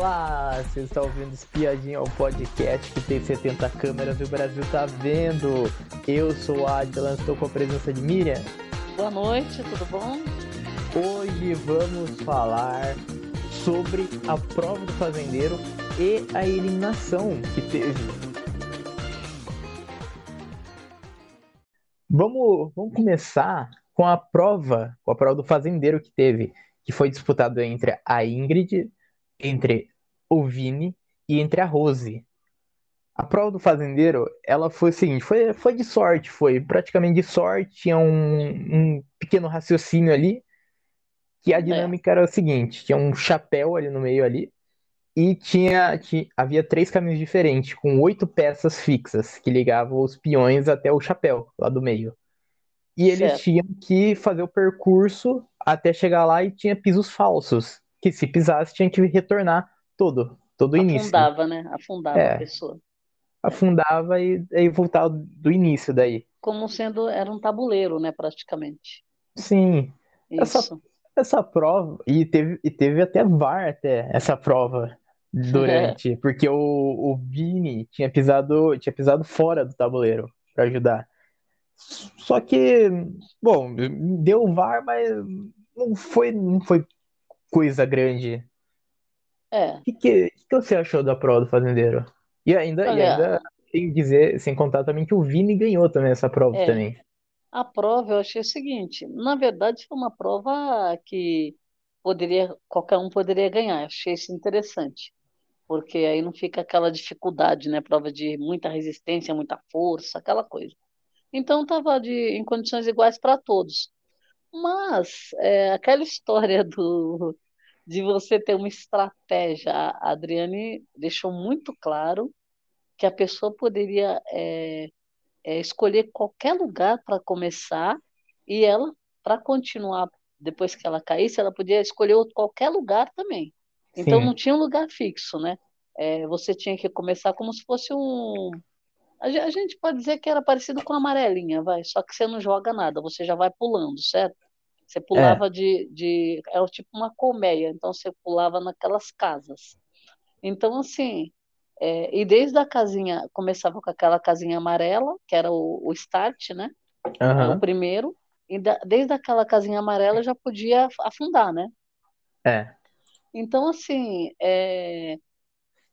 Olá, você está ouvindo Espiadinha, o podcast que tem 70 câmeras e o Brasil tá vendo. Eu sou a Adlan, estou com a presença de Miriam. Boa noite, tudo bom? Hoje vamos falar sobre a prova do fazendeiro e a eliminação que teve. Vamos, vamos começar com a prova, com a prova do fazendeiro que teve, que foi disputado entre a Ingrid entre o Vini e entre a Rose. A prova do fazendeiro, ela foi o seguinte, foi, foi de sorte, foi praticamente de sorte, tinha um, um pequeno raciocínio ali, que a é. dinâmica é. era o seguinte, tinha um chapéu ali no meio ali, e tinha, tinha, havia três caminhos diferentes, com oito peças fixas, que ligavam os peões até o chapéu, lá do meio. E eles certo. tinham que fazer o percurso até chegar lá e tinha pisos falsos que se pisasse tinha que retornar todo, todo o início. Afundava, né? Afundava é, a pessoa. Afundava e aí voltava do início daí. Como sendo, era um tabuleiro, né, praticamente. Sim. Isso. Essa, essa prova, e teve, e teve até VAR até essa prova durante, é. porque o, o Vini tinha pisado, tinha pisado fora do tabuleiro para ajudar. Só que, bom, deu VAR, mas não foi, não foi coisa grande. É. O que, que, que, você achou da prova do fazendeiro? E ainda, Olha, e ainda tem que dizer, sem contar também, que o Vini ganhou também essa prova é, também. A prova eu achei o seguinte, na verdade foi uma prova que poderia, qualquer um poderia ganhar, achei isso interessante, porque aí não fica aquela dificuldade, né, prova de muita resistência, muita força, aquela coisa. Então estava em condições iguais para todos. Mas é, aquela história do, de você ter uma estratégia, a Adriane deixou muito claro que a pessoa poderia é, é, escolher qualquer lugar para começar e ela, para continuar depois que ela caísse, ela podia escolher qualquer lugar também. Então Sim. não tinha um lugar fixo, né? É, você tinha que começar como se fosse um, a gente pode dizer que era parecido com a amarelinha, vai. Só que você não joga nada, você já vai pulando, certo? Você pulava é. de, de. Era tipo uma colmeia, então você pulava naquelas casas. Então, assim. É, e desde a casinha, começava com aquela casinha amarela, que era o, o start, né? Uhum. O primeiro. E da, desde aquela casinha amarela já podia afundar, né? É. Então, assim, é,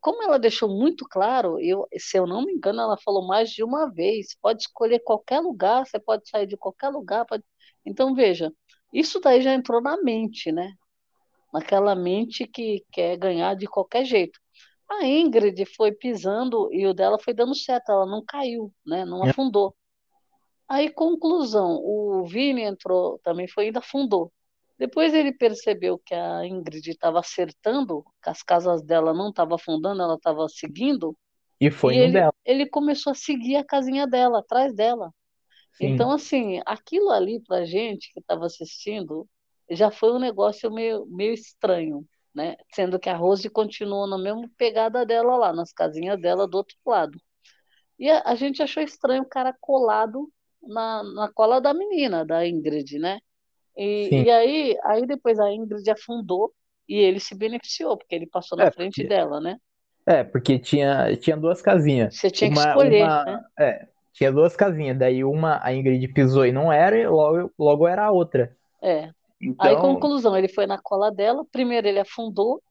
como ela deixou muito claro, eu, se eu não me engano, ela falou mais de uma vez, pode escolher qualquer lugar, você pode sair de qualquer lugar. Pode... Então, veja, isso daí já entrou na mente, né? Naquela mente que quer ganhar de qualquer jeito. A Ingrid foi pisando e o dela foi dando certo, ela não caiu, né? Não é. afundou. Aí, conclusão, o Vini entrou, também foi ainda afundou. Depois ele percebeu que a Ingrid estava acertando, que as casas dela não estavam afundando, ela estava seguindo. E foi e ele, dela. ele começou a seguir a casinha dela, atrás dela. Sim. Então, assim, aquilo ali para gente que estava assistindo já foi um negócio meio, meio estranho, né? Sendo que a Rose continuou na mesma pegada dela lá, nas casinhas dela do outro lado. E a, a gente achou estranho o cara colado na, na cola da menina, da Ingrid, né? E, e, aí, aí depois a Ingrid afundou e ele se beneficiou, porque ele passou na é, frente porque... dela, né? É, porque tinha, tinha duas casinhas. Você tinha uma, que escolher, uma, né? É, tinha duas casinhas. Daí uma a Ingrid pisou e não era, e logo, logo era a outra. É. Então... Aí, conclusão, ele foi na cola dela, primeiro ele afundou,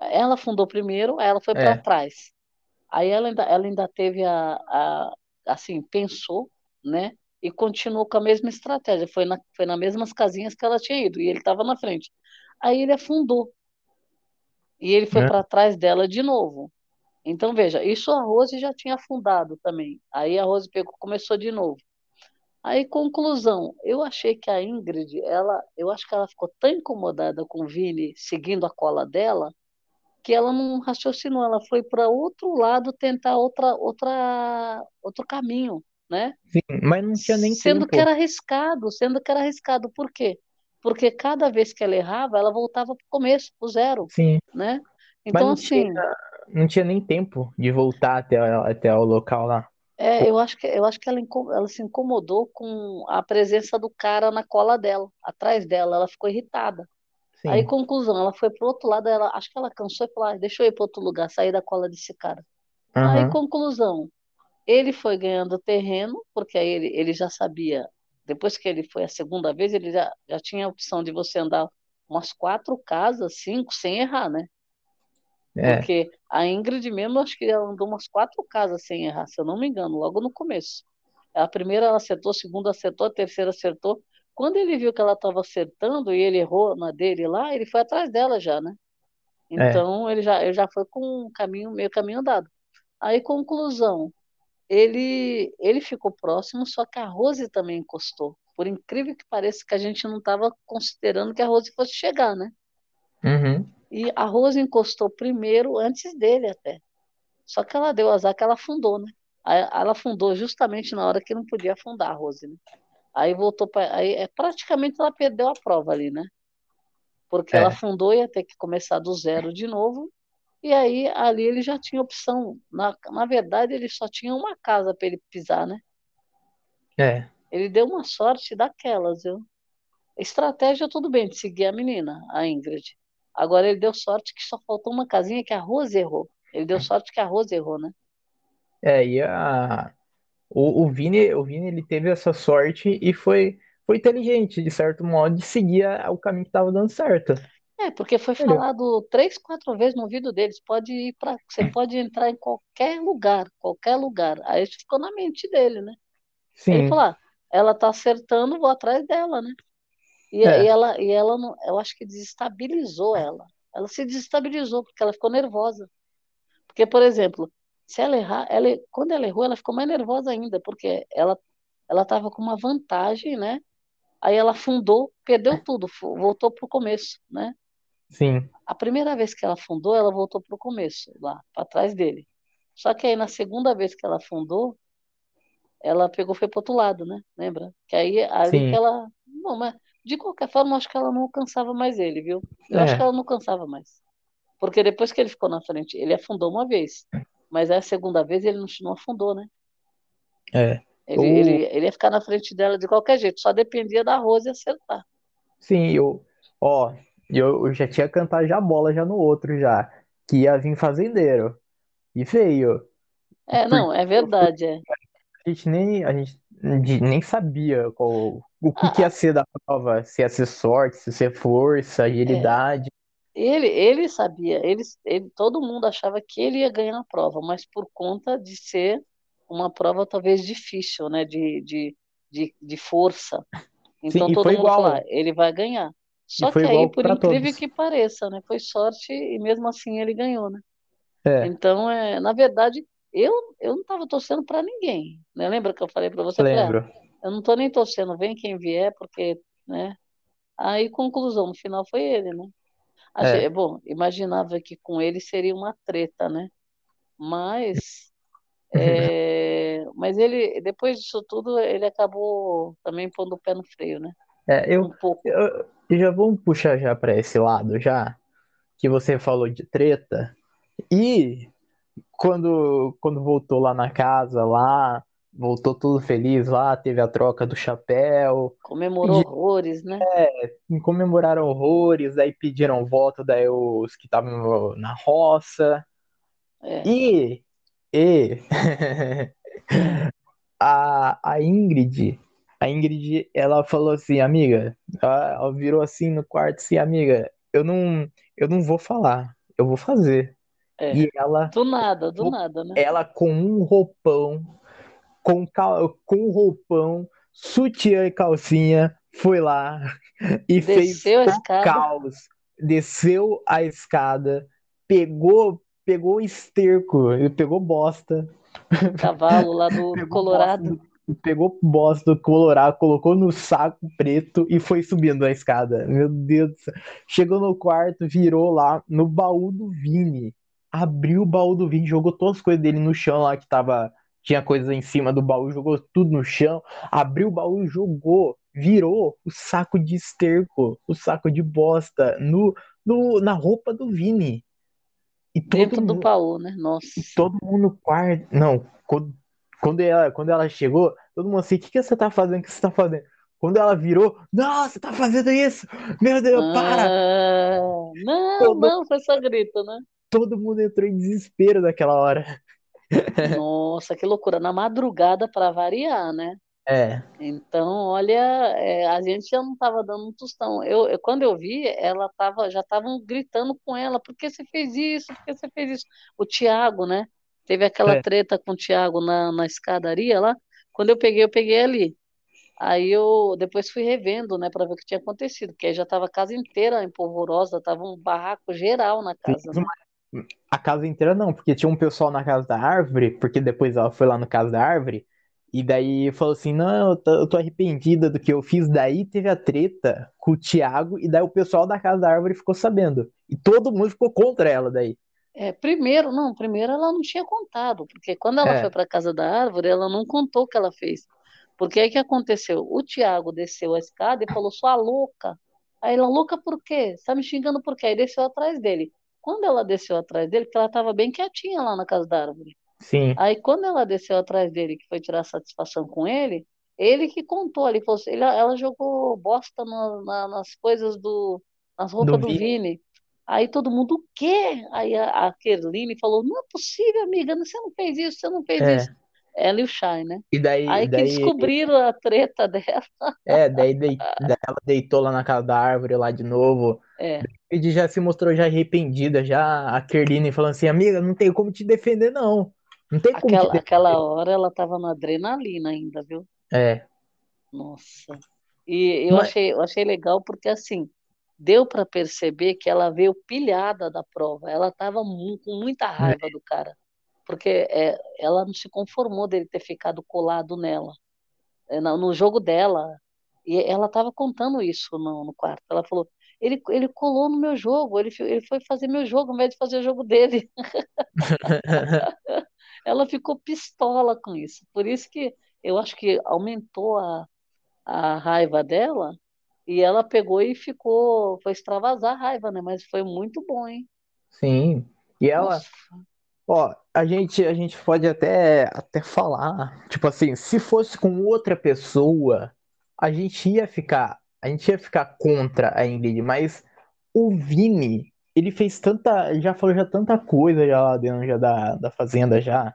ela afundou primeiro, aí ela foi para é. trás. Aí ela ainda, ela ainda teve a, a, assim, pensou, né? e continuou com a mesma estratégia. Foi, na, foi nas mesmas casinhas que ela tinha ido, e ele estava na frente. Aí ele afundou. E ele foi é. para trás dela de novo. Então, veja, isso a Rose já tinha afundado também. Aí a Rose pegou, começou de novo. Aí, conclusão, eu achei que a Ingrid, ela, eu acho que ela ficou tão incomodada com o Vini seguindo a cola dela, que ela não raciocinou, ela foi para outro lado tentar outra, outra, outro caminho né? Sim, mas não tinha nem Sendo tempo. que era arriscado, sendo que era arriscado. Por quê? Porque cada vez que ela errava, ela voltava para o começo, para o zero, Sim. né? Então, não assim... Tinha, não tinha nem tempo de voltar até, até o local lá. É, eu acho que, eu acho que ela, ela se incomodou com a presença do cara na cola dela, atrás dela. Ela ficou irritada. Aí, Sim. conclusão, ela foi pro outro lado, ela, acho que ela cansou e falou, ah, deixa eu ir para outro lugar, sair da cola desse cara. Aí, Aham. conclusão, ele foi ganhando terreno, porque aí ele, ele já sabia, depois que ele foi a segunda vez, ele já, já tinha a opção de você andar umas quatro casas, cinco, sem errar, né? É. Porque a Ingrid mesmo, acho que ela andou umas quatro casas sem errar, se eu não me engano, logo no começo. A primeira ela acertou, a segunda acertou, a terceira acertou. Quando ele viu que ela estava acertando e ele errou na dele lá, ele foi atrás dela já, né? É. Então ele já, ele já foi com um caminho, meio caminho andado. Aí, conclusão, ele, ele ficou próximo, só que a Rose também encostou. Por incrível que pareça, que a gente não estava considerando que a Rose fosse chegar, né? Uhum. E a Rose encostou primeiro, antes dele até. Só que ela deu azar que ela afundou, né? Ela afundou justamente na hora que não podia afundar a Rose, né? Aí voltou para. Aí é, praticamente ela perdeu a prova ali, né? Porque ela É. afundou e ia ter que começar do zero de novo. E aí ali ele já tinha opção. Na, na verdade, ele só tinha uma casa para ele pisar, né? É. Ele deu uma sorte daquelas, viu? Estratégia, tudo bem, de seguir a menina, a Ingrid. Agora ele deu sorte que só faltou uma casinha que a Rose errou. Ele deu sorte que a Rose errou, né? É, e a... o, o Vini, o Vini, ele teve essa sorte e foi, foi inteligente, de certo modo, de seguir a- o caminho que estava dando certo. É, porque foi Olha, falado três, quatro vezes no ouvido deles. Pode ir para, você pode entrar em qualquer lugar, qualquer lugar. Aí isso ficou na mente dele, né? Ele sim, falou: ah, ela tá acertando, vou atrás dela, né? E, e é, ela, e ela não, eu acho que desestabilizou ela. Ela se desestabilizou porque ela ficou nervosa. Porque, por exemplo, se ela errar, ela, quando ela errou, ela ficou mais nervosa ainda, porque ela ela estava com uma vantagem, né? Aí ela afundou, perdeu tudo, voltou para o começo, né? sim, A primeira vez que ela afundou, ela voltou para o começo, lá, para trás dele. Só que aí na segunda vez que ela afundou, ela pegou e foi para outro lado, né? Lembra? Que aí ali que sim, ela. Não, mas de qualquer forma, eu acho que ela não alcançava mais ele, viu? Eu acho que é, ela não alcançava mais. Porque depois que ele ficou na frente, ele afundou uma vez. Mas aí a segunda vez ele não, não afundou, né? é. Ele, ele, O, ele ia ficar na frente dela de qualquer jeito, só dependia da Rose acertar. sim, eu, ó, eu, já tinha cantado já bola já no outro já, que ia vir fazendeiro, e veio, É, não, é verdade, é. a gente nem, a gente nem sabia qual, o que que ia Ah, ser da prova, se ia ser sorte, se ia ser força, é, agilidade, ele, ele sabia, ele, ele, todo mundo achava que ele ia ganhar a prova, mas por conta de ser uma prova talvez difícil, né, de, de, de, de força. sim, Então e todo mundo ah, igual, ele vai ganhar. Só que aí, por incrível todos, que pareça, né, foi sorte e mesmo assim ele ganhou, né? é, Então, é, na verdade, eu, eu não estava torcendo para ninguém, né? Lembra que eu falei para você? Eu falei, ah, lembro, eu não estou nem torcendo, vem quem vier, porque, né? Aí, conclusão, no final foi ele, né? É. bom, imaginava que com ele seria uma treta, né? Mas, é, mas ele, depois disso tudo, ele acabou também pondo o pé no freio, né? É, eu, Um pouco. eu, eu já vamos puxar já para esse lado já, que você falou de treta. E quando, quando voltou lá na casa, lá, voltou tudo feliz lá, teve a troca do chapéu, Comemorou pedi, horrores, né? comemoraram horrores, aí pediram voto, daí os que estavam na roça. É, E, e é, a, a Ingrid, a Ingrid, ela falou assim, amiga, ela, ela virou assim no quarto, assim, amiga, eu não, eu não vou falar, eu vou fazer. é. E ela, Do nada, do nada, né? ela com um roupão, com, cal- com roupão, sutiã e calcinha, foi lá e fez Desceu escada, caos, desceu a escada, pegou, pegou esterco, ele pegou bosta, cavalo lá do, pegou bosta Colorado. do, pegou bosta do Colorado, colocou no saco preto e foi subindo a escada. Meu Deus do céu. Chegou no quarto, virou lá no baú do Vini. Abriu o baú do Vini, jogou todas as coisas dele no chão lá que tava. Tinha coisa em cima do baú, jogou tudo no chão. Abriu o baú jogou. Virou o saco de esterco, o saco de bosta no, no, na roupa do Vini. E todo Dentro do mundo, baú, né? Nossa. todo mundo no quarto. Não, quando, quando ela, quando ela chegou, todo mundo assim, o que, que você tá fazendo? O que você tá fazendo? Quando ela virou, nossa, você tá fazendo isso? Meu Deus, para! Ah, não, Todo, não, foi só grito, né? todo mundo entrou em desespero naquela hora. Nossa, que loucura. Na madrugada para variar, né? É, Então, olha, é, a gente já não estava dando um tostão. Eu, eu- quando eu vi, ela tava, já estavam gritando com ela, por que você fez isso? Por que você fez isso? O Tiago, né? Teve aquela é. treta com o Tiago na, na escadaria lá. Quando eu peguei, eu peguei ali. Aí eu depois fui revendo, né, para ver o que tinha acontecido, porque aí já estava a casa inteira empolvorosa, tava um barraco geral na casa, né? mas a casa inteira não, porque tinha um pessoal na casa da árvore, porque depois ela foi lá no casa da árvore, e daí falou assim: Não, eu tô, eu tô arrependida do que eu fiz. Daí teve a treta com o Thiago, e daí o pessoal da casa da árvore ficou sabendo. E todo mundo ficou contra ela daí. É, primeiro, não, primeiro ela não tinha contado, porque quando ela foi É, para a casa da árvore, ela não contou o que ela fez. Porque aí que aconteceu? O Tiago desceu a escada e falou, sua louca. Aí ela, louca por quê? Você tá me xingando por quê? Aí desceu atrás dele. Quando ela desceu atrás dele, porque ela estava bem quietinha lá na casa da árvore. sim, Aí quando ela desceu atrás dele, que foi tirar satisfação com ele, ele que contou, ele falou assim, ele- ela jogou bosta na- na- nas coisas do, nas do roupas do Vini. Vini. Aí todo mundo, o quê? Aí a, a Kerline falou, não é possível, amiga, você não fez isso, você não fez isso. É, Ela e o Shai, né? e daí, Aí que daí, descobriram a treta dela. é, daí, dei- daí ela deitou lá na casa da árvore lá de novo. É, E já se mostrou já arrependida, já a Kerline falando assim, amiga, não tem como te defender, não. Não tem como aquela, aquela hora ela tava na adrenalina ainda, viu? É, Nossa. E eu mas, achei, eu achei legal porque assim, deu para perceber que ela veio pilhada da prova. Ela estava com muita raiva do cara, porque é, ela não se conformou dele ter ficado colado nela, é, no no jogo dela. E ela estava contando isso no, no quarto. Ela falou: ele, ele colou no meu jogo, ele, ele foi fazer meu jogo ao invés de fazer o jogo dele. Ela ficou pistola com isso. Por isso que eu acho que aumentou a, a raiva dela e ela pegou e ficou, foi extravasar a raiva, né? Mas foi muito bom, hein? sim. E ela, Nossa, Ó, a gente, a gente pode até, até falar, tipo assim, se fosse com outra pessoa, a gente ia ficar, a gente ia ficar contra a Ingrid, mas o Vini, ele fez tanta, ele já falou já tanta coisa já lá dentro já da, da fazenda já,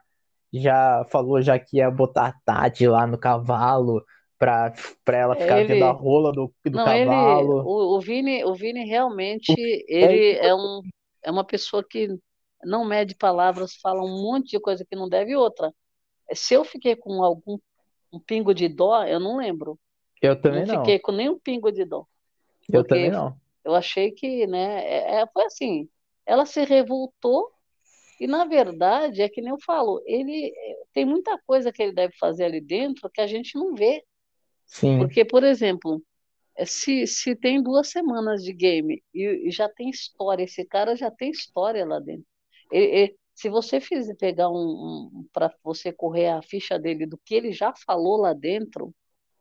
já falou já que ia botar a Tati lá no cavalo pra, pra ela ficar vendo a ele, rola do, do não, ele, cavalo. o, o Vini, o Vini realmente, É, ele é um, é uma pessoa que não mede palavras, fala um monte de coisa que não deve e outra. Se eu fiquei com algum um pingo de dó, eu não lembro. Eu Não também fiquei não, com nenhum pingo de dó, eu também não. eu achei que, né, é, é- foi assim, ela se revoltou e na verdade é que nem eu falo, ele tem muita coisa que ele deve fazer ali dentro que a gente não vê, Sim, porque por exemplo, eh, se, se tem duas semanas de game e, e já tem história, esse cara já tem história lá dentro. E- e se você fizer pegar um, um para você correr a ficha dele do que ele já falou lá dentro,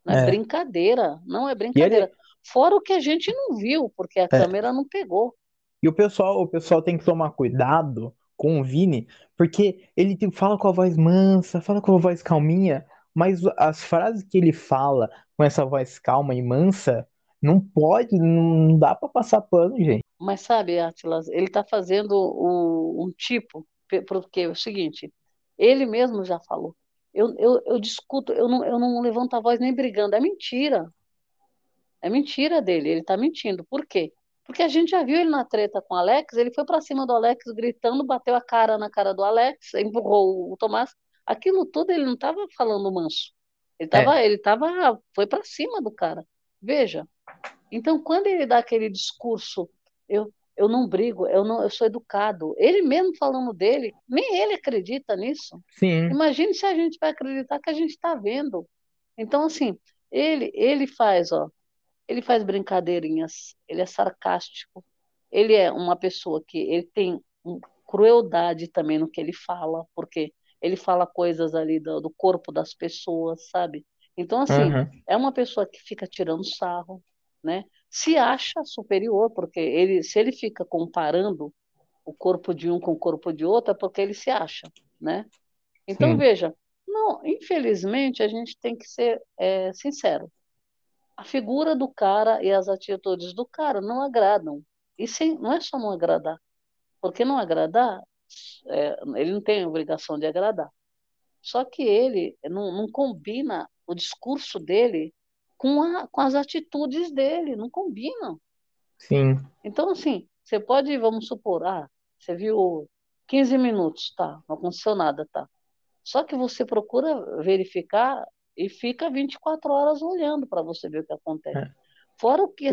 não é é. brincadeira, não é E ele, brincadeira. Fora o que a gente não viu, porque a é, câmera não pegou. E o pessoal, o pessoal tem que tomar cuidado com o Vini, porque ele tem- fala com a voz mansa, fala com a voz calminha, mas as frases que ele fala com essa voz calma e mansa, não pode, não dá pra passar pano, gente. Mas sabe, Atlas, ele está fazendo o- um tipo, porque é o seguinte, ele mesmo já falou. Eu, eu, eu discuto, eu não, eu não levanto a voz nem brigando. É mentira. É mentira dele. Ele está mentindo. Por quê? Porque a gente já viu ele na treta com o Alex, ele foi para cima do Alex gritando, bateu a cara na cara do Alex, empurrou o Tomás. Aquilo tudo ele não estava falando manso. Ele É, estava, ele tava, foi para cima do cara. Veja. Então, quando ele dá aquele discurso, eu, eu não brigo, eu não, eu sou educado. Ele mesmo falando dele, nem ele acredita nisso. sim, Imagine se a gente vai acreditar que a gente está vendo. Então, assim, ele, ele faz, ó, ele faz brincadeirinhas, ele é sarcástico, ele é uma pessoa que ele tem crueldade também no que ele fala, porque ele fala coisas ali do, do corpo das pessoas, sabe? Então, assim, aham, é uma pessoa que fica tirando sarro, né? Se acha superior, porque ele, se ele fica comparando o corpo de um com o corpo de outro, é porque ele se acha, né? Então, sim, veja, não, infelizmente, a gente tem que ser é, sincero. a figura do cara e as atitudes do cara não agradam. E sem, não é só não agradar, porque não agradar, é, ele não tem obrigação de agradar. Só que ele não, não combina o discurso dele com, a, com as atitudes dele, não combinam. Sim. Então, assim, você pode, vamos supor, ah, você viu 15 minutos, tá, não aconteceu nada, tá. Só que você procura verificar e fica 24 horas olhando para você ver o que acontece. É. Fora o que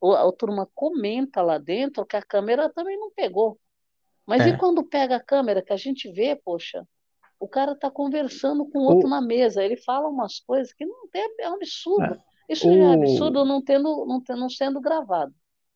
o... a, a turma comenta lá dentro, que a câmera também não pegou. Mas é. e quando pega a câmera, que a gente vê, poxa, o cara está conversando com outro o... na mesa, ele fala umas coisas que não tem, é um absurdo. É. Isso o... já é absurdo não, tendo, não, tendo, não sendo gravado.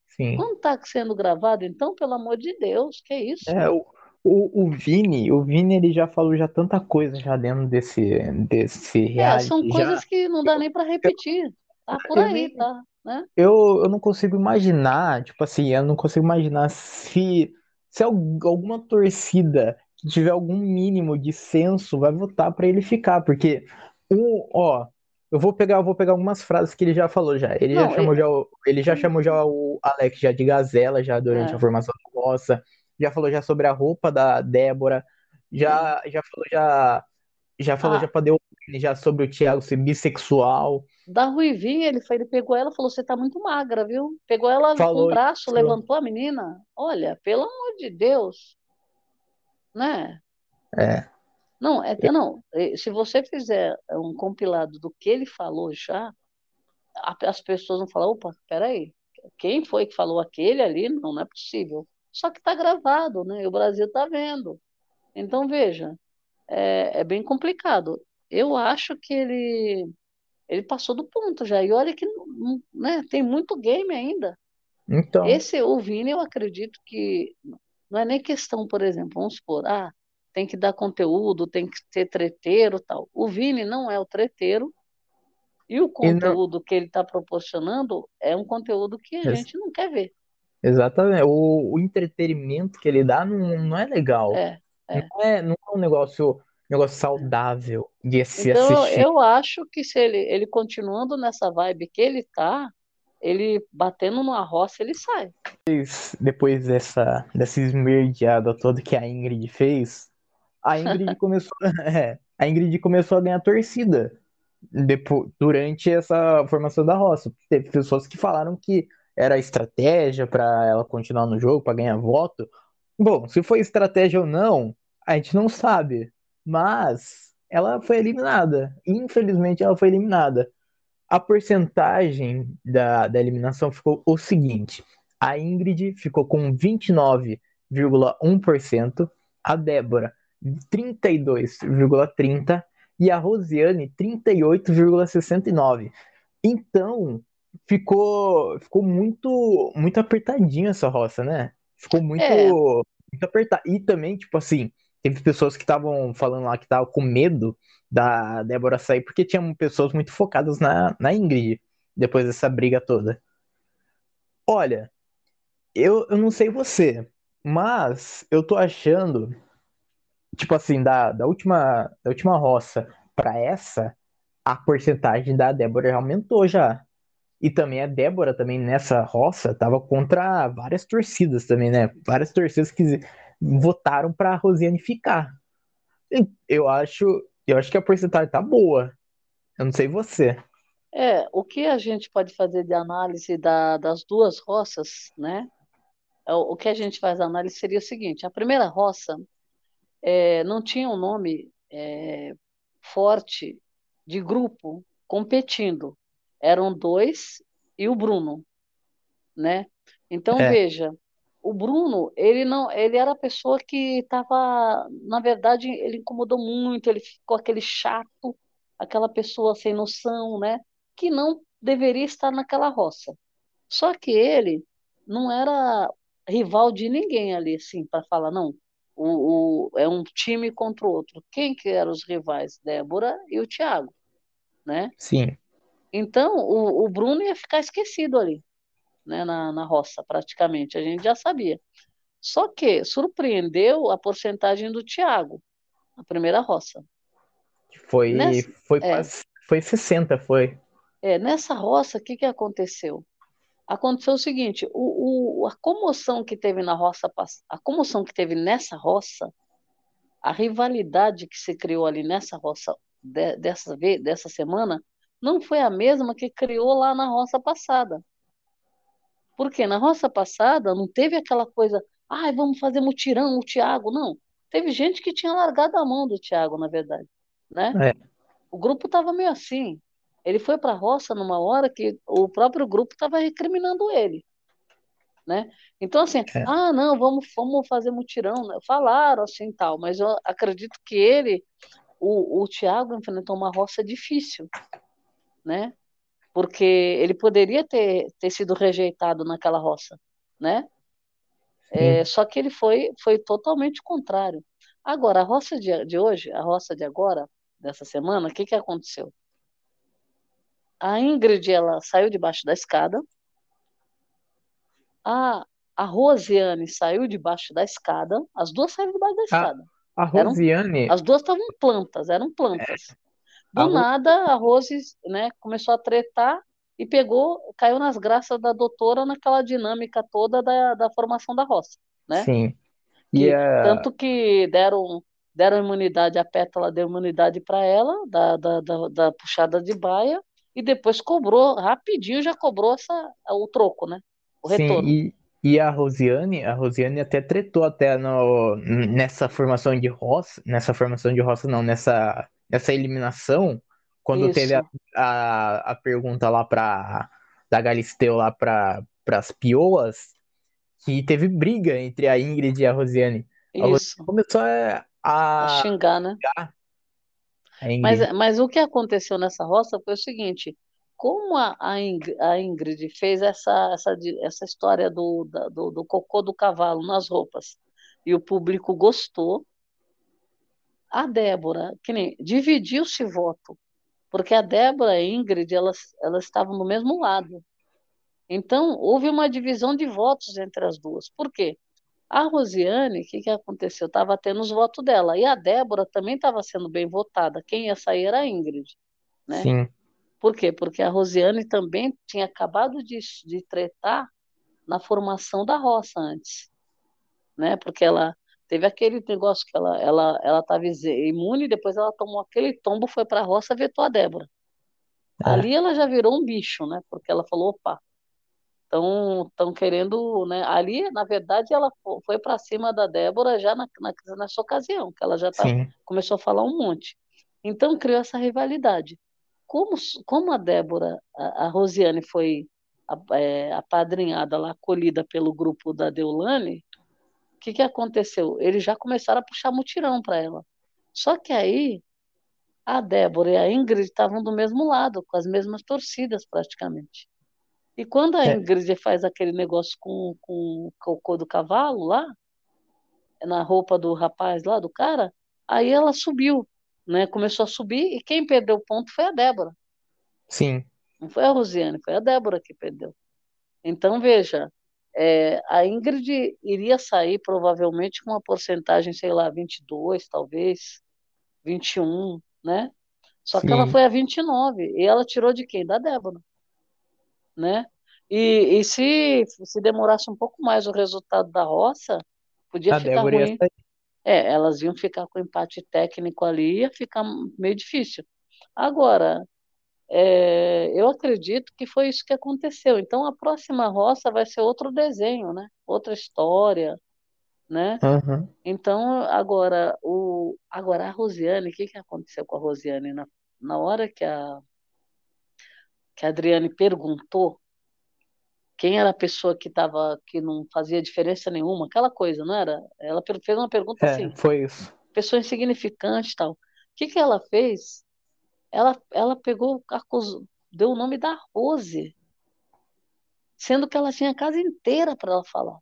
Sim. Não está sendo gravado, então, pelo amor de Deus, que é isso? É, o, o, o Vini, o Vini, ele já falou já tanta coisa já dentro desse, desse reality. É, são coisas já... que não dá nem para repetir. Tá por aí, tá? Né? Eu, eu não consigo imaginar, tipo assim, eu não consigo imaginar se, se alguma torcida que tiver algum mínimo de senso vai votar para ele ficar, porque um, ó, eu vou pegar, eu vou pegar algumas frases que ele já falou já. Ele não, já chamou já, ele já chamou já o Alex já de gazela já durante é. a formação do Nossa já falou já sobre a roupa da Débora, já, já falou já já falou ah. já para já sobre o Thiago ser bissexual. Da Ruivinha, ele foi, ele pegou ela e falou: "Você tá muito magra, viu?" Pegou ela falou, com o braço, falou. levantou a menina. Olha, pelo amor de Deus. Né? É. Não, é, não, se você fizer um compilado do que ele falou já, as pessoas vão falar, opa, peraí, quem foi que falou aquele ali? Não, não é possível. Só que está gravado, né? E o Brasil está vendo. Então, veja, é, é, bem complicado. Eu acho que ele, ele passou do ponto já. E olha que né, tem muito game ainda. Então. Esse, o Vini, eu acredito que não é nem questão, por exemplo, vamos supor, ah, tem que dar conteúdo, tem que ser treteiro tal. O Vini não é o treteiro, e o conteúdo e não... que ele está proporcionando é um conteúdo que a gente não quer ver. Exatamente. O, o entretenimento que ele dá não, não é legal. É, é. Não é, não é um negócio, negócio saudável de se Então, assistir. eu acho que se ele, ele continuando nessa vibe que ele tá, ele batendo numa roça, ele sai. Depois, dessa, dessa esmerdeada toda que a Ingrid fez, a Ingrid começou, é, a Ingrid começou a ganhar torcida depois, durante essa formação da roça. Teve pessoas que falaram que era estratégia para ela continuar no jogo, para ganhar voto. Bom, se foi estratégia ou não, a gente não sabe. Mas ela foi eliminada. Infelizmente, ela foi eliminada. A porcentagem da, da eliminação ficou o seguinte: a Ingrid ficou com 29,1%, a Débora 32,30% e a Rosiane 38,69%. Então, ficou, ficou muito, muito apertadinho essa roça, né? Ficou muito, é. muito apertado. E também, tipo assim, teve pessoas que estavam falando lá que estavam com medo da Débora sair, porque tinham pessoas muito focadas na, na Ingrid, depois dessa briga toda. Olha, eu, eu não sei você, mas eu tô achando, tipo assim, da, da, última, da última roça para essa, a porcentagem da Débora aumentou já. E também a Débora, também nessa roça, tava contra várias torcidas também, né? Várias torcidas que votaram para Rosiane ficar. Eu acho, eu acho que a porcentagem tá boa. Eu não sei você. É, o que a gente pode fazer de análise da, das duas roças, né? É, o, que a gente faz a análise seria o seguinte: a primeira roça é, não tinha um nome é, forte de grupo competindo eram dois e o Bruno, né? Então é. veja, o Bruno, ele não, ele era a pessoa que estava, na verdade, ele incomodou muito, ele ficou aquele chato, aquela pessoa sem noção, né? Que não deveria estar naquela roça. Só que ele não era rival de ninguém ali, assim, para falar, não, o, o, é um time contra o outro. Quem que eram os rivais? Débora e o Thiago, né? Sim. Então, o, o Bruno ia ficar esquecido ali, né, na, na roça, praticamente, a gente já sabia. Só que surpreendeu a porcentagem do Thiago, a primeira roça. Foi, Nessa, foi, é, foi 60, foi. É, nessa roça, o que, que aconteceu? Aconteceu o seguinte, o, o, a comoção que teve na roça, a comoção que teve nessa roça, a rivalidade que se criou ali nessa roça de, dessa dessa semana, não foi a mesma que criou lá na roça passada. Porque na roça passada não teve aquela coisa, ai, ah, vamos fazer mutirão, o Tiago, não. Teve gente que tinha largado a mão do Tiago, na verdade, né? É. O grupo estava meio assim. Ele foi para a roça numa hora que o próprio grupo estava recriminando ele, né? Então assim, é. ah, não, vamos, vamos fazer mutirão, né? falaram assim tal, mas eu acredito que ele, o, o Tiago enfrentou uma roça difícil, né? Porque ele poderia ter, ter sido rejeitado naquela roça, né? É, só que ele foi, foi totalmente contrário. Agora, a roça de, de hoje, a roça de agora, dessa semana, o que, que aconteceu? A Ingrid, ela saiu debaixo da escada. A, a Rosiane saiu debaixo da escada. As duas saíram debaixo da escada. A, a Rosiane... Eram, as duas estavam plantas, eram plantas. Do a nada, a Rose né, começou a tretar e pegou, caiu nas graças da doutora naquela dinâmica toda da, da formação da roça, né? Sim. A... Tanto que deram, deram imunidade, a pétala deu imunidade para ela, da, da, da, da, puxada de baia, e depois cobrou, rapidinho já cobrou essa, o troco, né? O retorno. Sim, e, e a Rosiane, a Rosiane até tretou até no, nessa formação de roça, nessa formação de roça não, nessa, nessa eliminação, quando Isso. teve a, a, a, pergunta lá para da Galisteu lá para as pioas, que teve briga entre a Ingrid e a Rosiane. A Rosiane começou a, a, a xingar, né? Xingar mas, mas o que aconteceu nessa roça foi o seguinte: como a, a, Ingrid, fez essa, essa, essa história do, do, do cocô do cavalo nas roupas e o público gostou, a Débora, que nem dividiu-se voto porque a Débora e a Ingrid, elas, elas estavam no mesmo lado. Então, houve uma divisão de votos entre as duas. Por quê? A Rosiane, o que, que aconteceu? Estava tendo os votos dela. E a Débora também estava sendo bem votada. Quem ia sair era a Ingrid. Né? Sim. Por quê? Porque a Rosiane também tinha acabado de, de tretar na formação da roça antes. Né? Porque ela Teve aquele negócio que ela ela ela estava imune, depois ela tomou aquele tombo, foi para a roça, vetou a Débora. É. Ali ela já virou um bicho, né? Porque ela falou, opa, estão estão querendo, né? Ali, na verdade, ela foi para cima da Débora já na, na, nessa ocasião, que ela já tá, começou a falar um monte. Então criou essa rivalidade. Como, como a Débora, a, a Rosiane foi é, apadrinhada lá, acolhida pelo grupo da Deulane, que, que aconteceu? Eles já começaram a puxar mutirão para ela. Só que aí a Débora e a Ingrid estavam do mesmo lado, com as mesmas torcidas praticamente. E quando a é. Ingrid faz aquele negócio com, com o cocô do cavalo lá, na roupa do rapaz lá, do cara, aí ela subiu, né? Começou a subir e quem perdeu o ponto foi a Débora. Sim. Não foi a Rosiane, foi a Débora que perdeu. Então, veja, é, a Ingrid iria sair provavelmente com uma porcentagem, sei lá, 22, talvez, 21, né? Só Sim. que ela foi a 29 e ela tirou de quem? Da Débora, né? E, e se, se demorasse um pouco mais o resultado da roça, podia a ficar Débora ruim. É, elas iam ficar com empate técnico ali, ia ficar meio difícil. Agora, é, eu acredito que foi isso que aconteceu. Então, a próxima roça vai ser outro desenho, né? Outra história, né? Uhum. Então, agora, o, agora a Rosiane, o que, que aconteceu com a Rosiane? Na, na hora que a, que a Adriane perguntou quem era a pessoa que tava, que não fazia diferença nenhuma, aquela coisa, não era? Ela fez uma pergunta é, assim. Foi isso. Pessoa insignificante tal. O que, que ela fez? Ela, ela pegou, acusou, deu o nome da Rose, sendo que ela tinha a casa inteira para ela falar.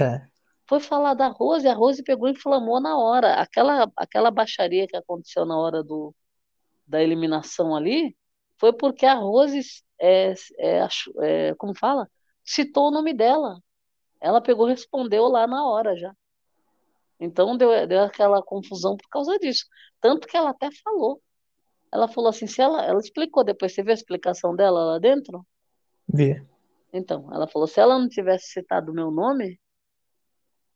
É. Foi falar da Rose, a Rose pegou e inflamou na hora. Aquela, aquela baixaria que aconteceu na hora do, da eliminação ali, foi porque a Rose, é, é, é, como fala? Citou o nome dela. Ela pegou e respondeu lá na hora já. Então deu, deu aquela confusão por causa disso. Tanto que ela até falou Ela falou assim, se ela, ela explicou depois, você viu a explicação dela lá dentro? Vi. Então, ela falou, se ela não tivesse citado o meu nome,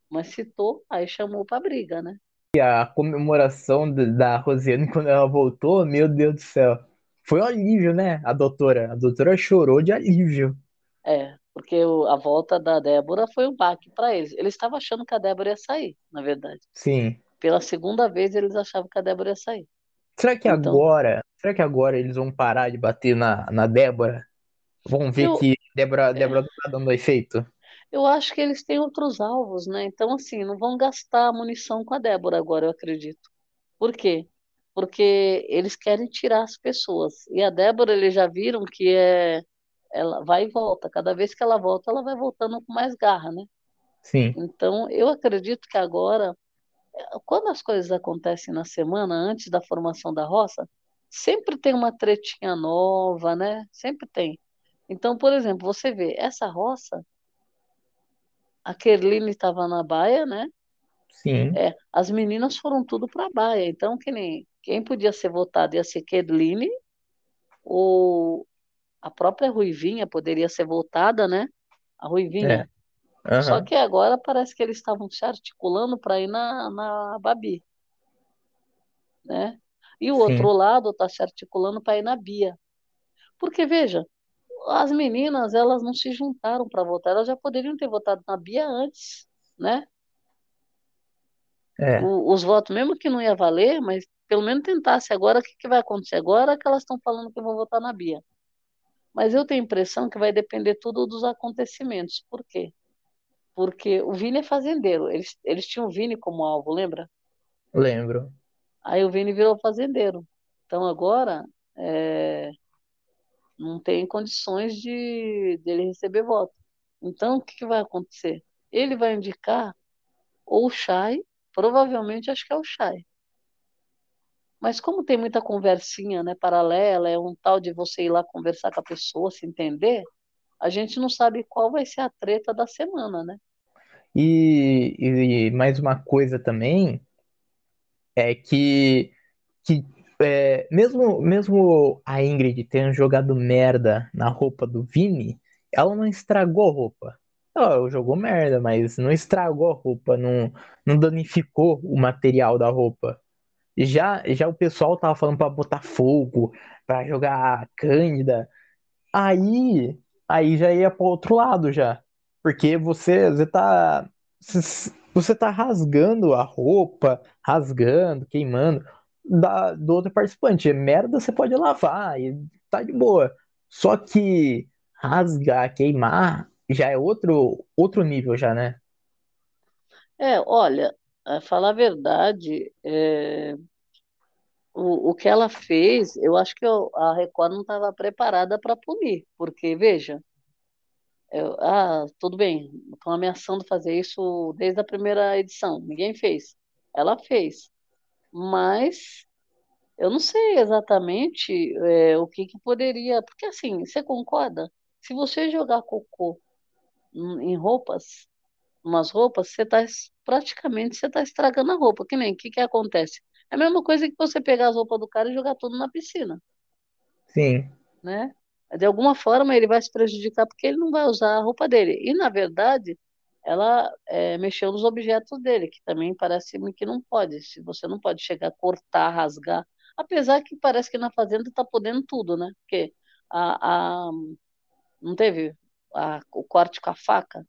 mas citou, aí chamou pra briga, né? E a comemoração da Rosiane quando ela voltou, meu Deus do céu. Foi um alívio, né? A doutora. A doutora chorou de alívio. É, porque a volta da Débora foi um baque para eles. Eles estavam achando que a Débora ia sair, na verdade. Sim. Pela segunda vez eles achavam que a Débora ia sair. Será que Então, agora, será que agora eles vão parar de bater na, na Débora? Vão ver eu, que Débora, é, Débora não tá dando efeito? eu acho que eles têm outros alvos, né? Então, assim, não vão gastar munição com a Débora agora, eu acredito. Por quê? Porque eles querem tirar as pessoas. E a Débora, eles já viram que é, ela vai e volta. Cada vez que ela volta, ela vai voltando com mais garra, né? Sim. Então, eu acredito que agora, quando as coisas acontecem na semana, antes da formação da roça, sempre tem uma tretinha nova, né? Sempre tem. Então, por exemplo, você vê, essa roça, a Kerline estava na baia, né? Sim. É, as meninas foram tudo para a baia. Então, que nem, quem podia ser votado ia ser Kerline, ou a própria Ruivinha poderia ser votada, né? A É. Só que agora parece que eles estavam se articulando para ir na, na Babi, né? E o outro Sim. lado está se articulando para ir na Bia. Porque, veja, as meninas, elas não se juntaram para votar, elas já poderiam ter votado na Bia antes, né? É. O- os votos, mesmo que não ia valer, mas pelo menos tentasse. Agora, o que que vai acontecer? Agora é que elas estão falando que vão votar na Bia. Mas eu tenho a impressão que vai depender tudo dos acontecimentos. Por quê? Porque o Vini é fazendeiro. Eles, eles tinham o Vini como alvo, lembra? Lembro. Aí o Vini virou fazendeiro. Então agora é, não tem condições de dele receber voto. Então o que que vai acontecer? Ele vai indicar ou o Chay, provavelmente acho que é o Chay. Mas como tem muita conversinha, né, paralela, é um tal de você ir lá conversar com a pessoa, se entender, a gente não sabe qual vai ser a treta da semana, né? E, e mais uma coisa também é que, que é, mesmo, mesmo a Ingrid tendo jogado merda na roupa do Vini, ela não estragou a roupa. Ela jogou merda, mas não estragou a roupa, não, não danificou o material da roupa. Já, já o pessoal tava falando pra botar fogo, pra jogar Cândida. Aí, aí já ia pro outro lado já. Porque você, você tá você tá rasgando a roupa, rasgando, queimando da, do outro participante. Merda você pode lavar e tá de boa. Só que rasgar, queimar já é outro outro nível já, né? É, olha, a falar a verdade, é, o, o que ela fez, eu acho que eu- a Record não estava preparada para punir, porque, veja, eu- ah, tudo bem, estão ameaçando fazer isso desde a primeira edição, ninguém fez. Ela fez, mas eu não sei exatamente é, o que que poderia, porque assim, você concorda? Se você jogar cocô em roupas, umas roupas, você está praticamente você está estragando a roupa. Que nem, o que que acontece? É a mesma coisa que você pegar as roupas do cara e jogar tudo na piscina, Sim, né? De alguma forma ele vai se prejudicar porque ele não vai usar a roupa dele. E na verdade, ela é, mexeu nos objetos dele, que também parece-me que não pode. Se você não pode chegar a cortar, rasgar, apesar que parece que na fazenda está podendo tudo, né? Porque a, a- não teve a- o corte com a faca,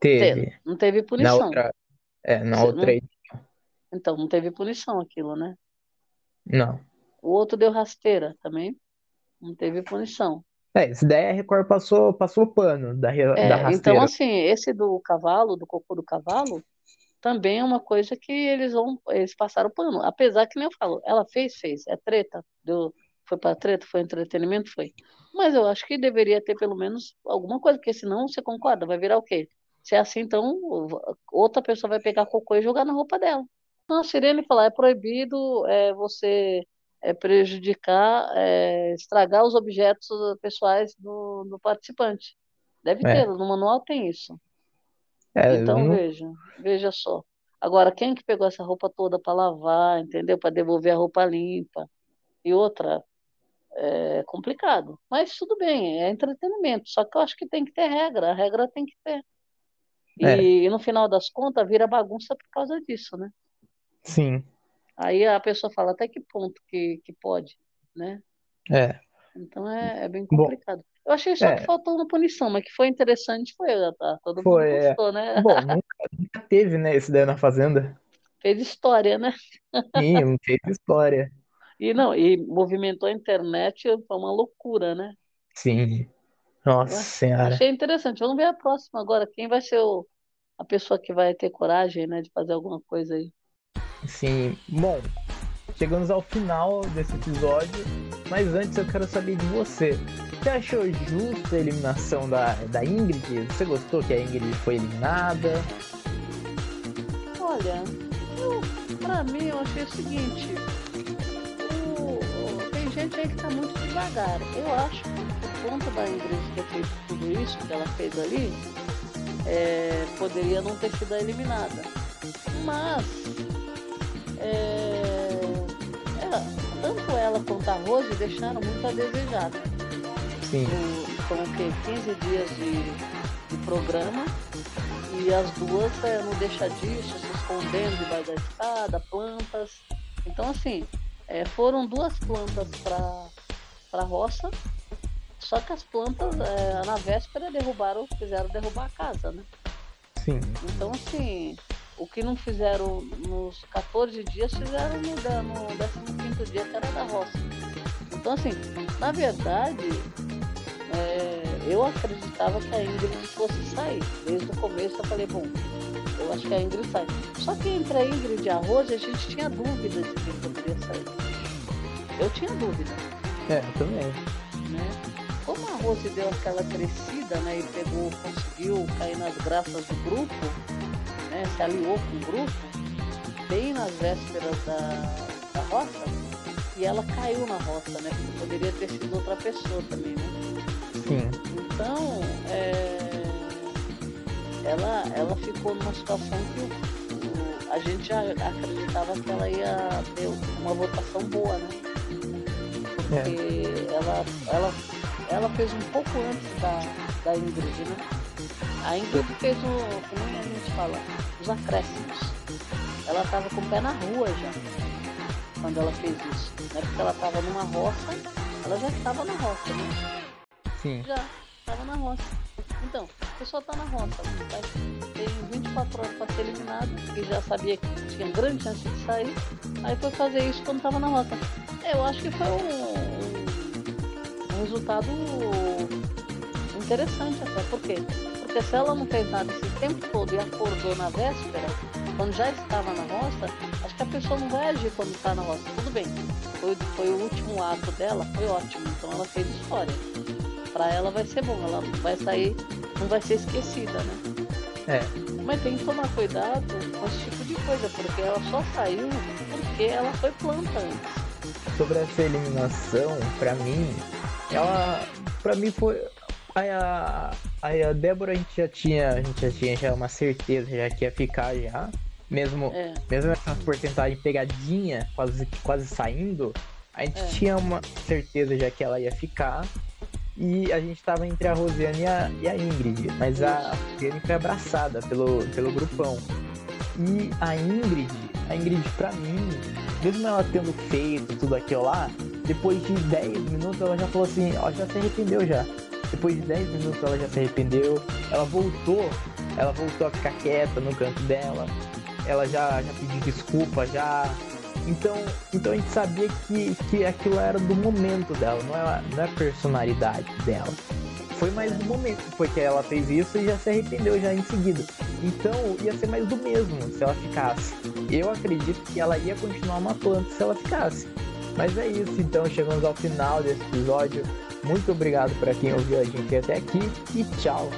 Te- teve. não teve Na punição. outra, é, na outra não- então, não teve punição aquilo, né? não. O outro deu rasteira também, não teve punição. É, esse daí a Record passou, passou pano da, re- da É, então, rasteira. assim, esse do cavalo, do cocô do cavalo, também é uma coisa que eles vão, eles passaram pano. Apesar que nem eu falo, ela fez, fez, é treta, deu, foi para treta, foi entretenimento, foi. Mas eu acho que deveria ter pelo menos alguma coisa, porque senão você concorda, vai virar o quê? Se é assim, então outra pessoa vai pegar cocô e jogar na roupa dela. Não, a Sirene falar, é proibido é, você é, prejudicar, é, estragar os objetos pessoais do, do participante. Deve ter, É, no manual tem isso. é, Então, não, veja, veja só. Agora, quem que pegou essa roupa toda para lavar, entendeu? Para devolver a roupa limpa? E outra, é complicado. Mas tudo bem, é entretenimento. Só que eu acho que tem que ter regra, a regra tem que ter. E, é. e no final das contas vira bagunça por causa disso, né? Sim. Aí a pessoa fala até que ponto que, que pode, né? É. Então é, é bem complicado. Bom, eu achei só é. que faltou uma punição, mas que foi interessante foi, tá? Todo foi, mundo gostou, é. né? Bom, nunca, nunca, teve, né, esse daí na Fazenda. Fez história, né? Sim, fez história. E não, e movimentou a internet, foi uma loucura, né? Sim. Nossa eu senhora. Achei interessante. Vamos ver a próxima agora. Quem vai ser o, a pessoa que vai ter coragem, né, de fazer alguma coisa aí? Sim. Bom, chegamos ao final desse episódio, mas antes eu quero saber de você. Você achou justa a eliminação da, da Ingrid? Você gostou que a Ingrid foi eliminada? Olha, eu, pra mim eu achei o seguinte, tem gente aí que tá muito devagar. Eu acho que por conta da Ingrid ter feito tudo isso que ela fez ali, é, poderia não ter sido eliminada. Mas é, é, tanto ela quanto a Rose deixaram muito a desejar. Sim. São o quê? 15 dias de, de programa e as duas é, não deixa disso, se escondendo debaixo da escada, plantas. Então assim, é, foram duas plantas para a roça, só que as plantas é, na véspera derrubaram, fizeram derrubar a casa, né? Sim. Então assim, o que não fizeram nos 14 dias, fizeram no, no 15 dia, que era da roça. Então, assim, na verdade, é, eu acreditava que a Ingrid fosse sair. Desde o começo eu falei, bom, eu acho que a Ingrid sai. Só que entre a Ingrid e a Rose, a gente tinha dúvida de quem poderia sair. Eu tinha dúvida. É, também. Né? Como a Rose deu aquela crescida, né, e pegou, conseguiu cair nas graças do grupo, se aliou com o grupo, bem nas vésperas da, da roça, e ela caiu na roça, né? Porque poderia ter sido outra pessoa também, né? Sim. Então, é, ela, ela ficou numa situação que a gente já acreditava que ela ia ter uma votação boa, né? Porque é. ela, ela, ela fez um pouco antes da, da Ingrid, né? A Ingrid fez o, como a gente fala, os acréscimos. Ela estava com o pé na rua já, quando ela fez isso. Não é porque ela estava numa roça, ela já estava na roça, né? Sim. Já, estava na roça. Então, a pessoa está na roça, tem 24 horas para ser eliminado, e já sabia que tinha grande chance de sair, aí foi fazer isso quando estava na roça. Eu acho que foi um, um resultado interessante até, por quê? Porque se ela não fez nada esse tempo todo e acordou na véspera, quando já estava na roça, acho que a pessoa não vai agir quando está na roça. Tudo bem, foi, foi o último ato dela, foi ótimo, então ela fez história. Para ela vai ser bom, ela vai sair, não vai ser esquecida, né? É. Mas tem que tomar cuidado com esse tipo de coisa, porque ela só saiu porque ela foi planta antes. Sobre essa eliminação, para mim, ela, para mim foi a, aí a Débora a gente já tinha, a gente já tinha já uma certeza já que ia ficar já. Mesmo, é. mesmo essa porcentagem pegadinha, quase, quase saindo, a gente é. tinha uma certeza já que ela ia ficar. E a gente tava entre a Rosiane e a, e a Ingrid, mas a Rosiane foi abraçada pelo, pelo grupão. E a Ingrid, a Ingrid pra mim, mesmo ela tendo feito tudo aquilo lá, depois de 10 minutos ela já falou assim, ó, já se arrependeu já. Depois de 10 minutos ela já se arrependeu. Ela voltou, ela voltou a ficar quieta no canto dela. Ela já, já pediu desculpa, já. Então, então a gente sabia que, que aquilo era do momento dela, não é, não é a personalidade dela. Foi mais do momento, porque ela fez isso e já se arrependeu já em seguida. Então ia ser mais do mesmo se ela ficasse. Eu acredito que ela ia continuar planta se ela ficasse. Mas é isso, então chegamos ao final desse episódio. Muito obrigado para quem ouviu a gente até aqui e tchau.